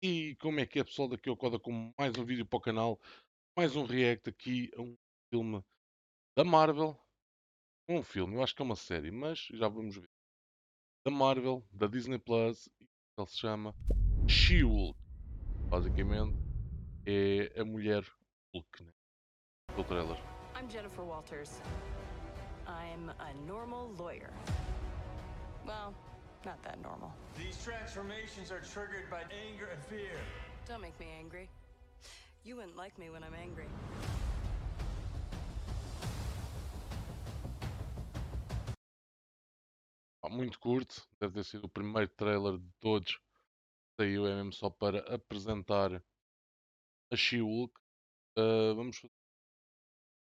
E como é que é, pessoal? Daqui ao Coda com mais um vídeo para o canal, mais um react aqui a um filme da Marvel. Um filme, eu acho que é uma série, mas já vamos ver. Da Marvel, da Disney Plus, ele se chama She-Hulk. Basicamente é a mulher Hulk, né? Do trailer. I'm Jennifer Walters. I'm a normal lawyer. Well, not that normal. These transformations are triggered by anger and fear. Don't make me angry. You wouldn't like me when I'm angry. Muito curto, deve ter sido o primeiro trailer de todos. Saiu é mesmo só para apresentar a She-Hulk. Ah, vamos fazer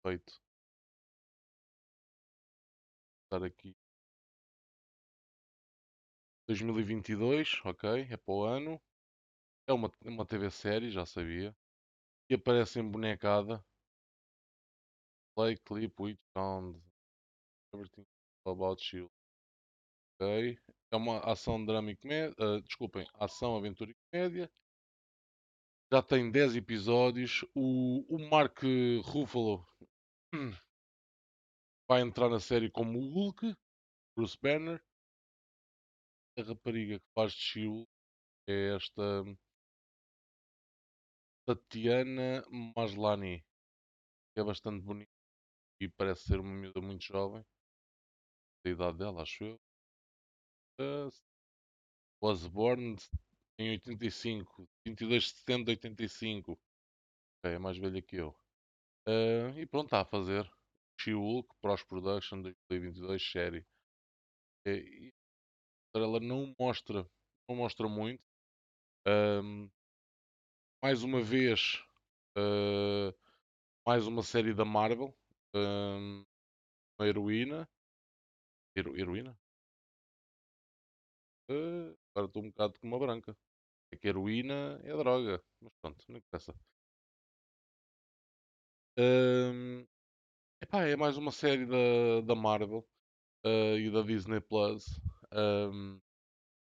feito. Estar aqui 2022, ok, é para o ano. É uma, é uma TV série, já sabia. E aparece em bonecada. Play, clip, which sound. Everything about Shield. Ok. É uma ação, drama e comédia. ah, desculpem, ação, aventura e comédia. Já tem 10 episódios. O, o Mark Ruffalo vai entrar na série como o Hulk, Bruce Banner. A rapariga que faz de Shield é esta Tatiana Maslany, que é bastante bonita e parece ser uma miúda muito jovem. Da idade dela, acho eu. Uh, was born em 85, 22 de setembro de 85. Ok, é mais velha que eu. Uh, e pronto, está a fazer She-Hulk, Pros Production 2022 série. É, e ela não mostra, não mostra muito. Um, mais uma vez, uh, mais uma série da Marvel. Um, uma heroína. Hero, heroína? Uh, agora estou um bocado com uma branca. É que heroína é droga. Mas pronto, não interessa. Um, epá, é mais uma série da, da Marvel uh, e da Disney Plus. Um,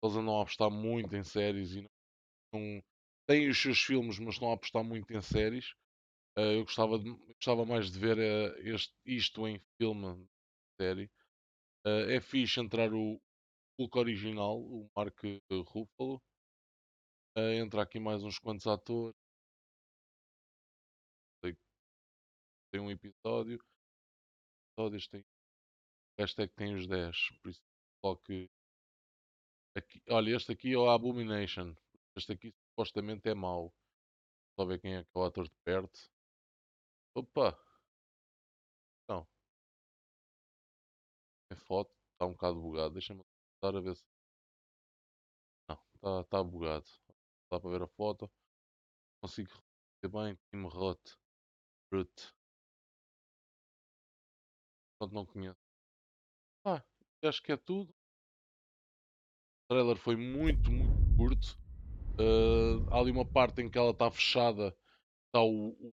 eles andam a apostar muito em séries e não, não têm os seus filmes, mas estão a apostar muito em séries. Uh, eu gostava, de- gostava mais de ver uh, este, isto em filme, série. Uh, é fixe entrar o Hulk original, o Mark Ruffalo. Uh, entra aqui mais uns quantos atores. Tem, um episódio. Episódios tem. É que tem os 10. Por isso, só que. Aqui, olha, este aqui é o Abomination. Este aqui supostamente é mau. Só ver quem é que é o ator de perto. Opa! Não. É foto. Está um bocado bugado. Deixa-me dar a ver se. Não, está tá bugado. Dá para ver a foto. Consigo reconhecer bem. Tim Roth. Ruth. Portanto, não conheço. Ah, acho que é tudo. Trailer foi muito, muito curto. Ah, há ali uma parte em que ela está fechada. Está o, o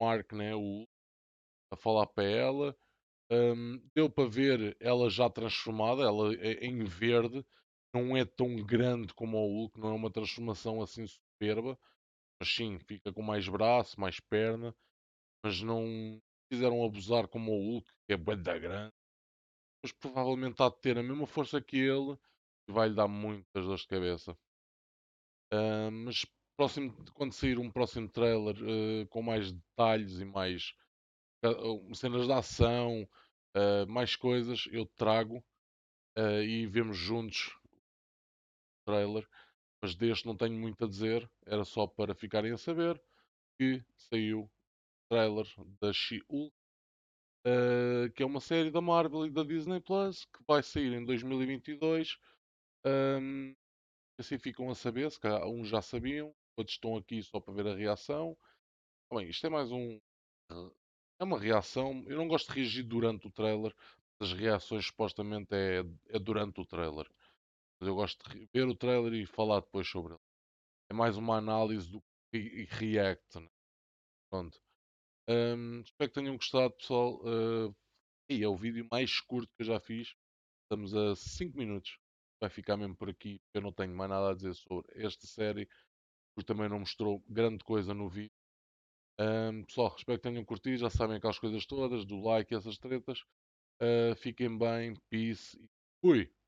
Mark, né? O, a falar para ela. Ahm, deu para ver ela já transformada, ela é em verde, não é tão grande como o Hulk, não é uma transformação assim superba, mas sim, fica com mais braço, mais perna, mas não quiseram abusar como o Hulk, que é bué da grande, mas provavelmente há de ter a mesma força que ele e vai-lhe dar muitas dores de cabeça. Ah, mas próximo, quando sair um próximo trailer eh, com mais detalhes e mais uh, cenas de ação, uh, mais coisas, eu trago uh, e vemos juntos o trailer. Mas deste não tenho muito a dizer, era só para ficarem a saber que saiu o trailer da She-Hulk, uh, que é uma série da Marvel e da Disney Plus, que vai sair em 2022. Um, assim ficam a saber, se calhar uns já sabiam, outros estão aqui só para ver a reação. Bem, isto é mais um é uma reação. Eu não gosto de reagir durante o trailer. As reações supostamente é, é durante o trailer. Mas eu gosto de ver o trailer e falar depois sobre ele. É mais uma análise do re- react. né? Pronto. Hum, espero que tenham gostado, pessoal. Uh, e é o vídeo mais curto que eu já fiz. Estamos a 5 minutos. Vai ficar mesmo por aqui. Eu não tenho mais nada a dizer sobre esta série. porque também não mostrou grande coisa no vídeo. Ahm, pessoal, espero que tenham curtido. Já sabem aquelas coisas todas, do like e essas tretas. Ah, fiquem bem, peace e fui!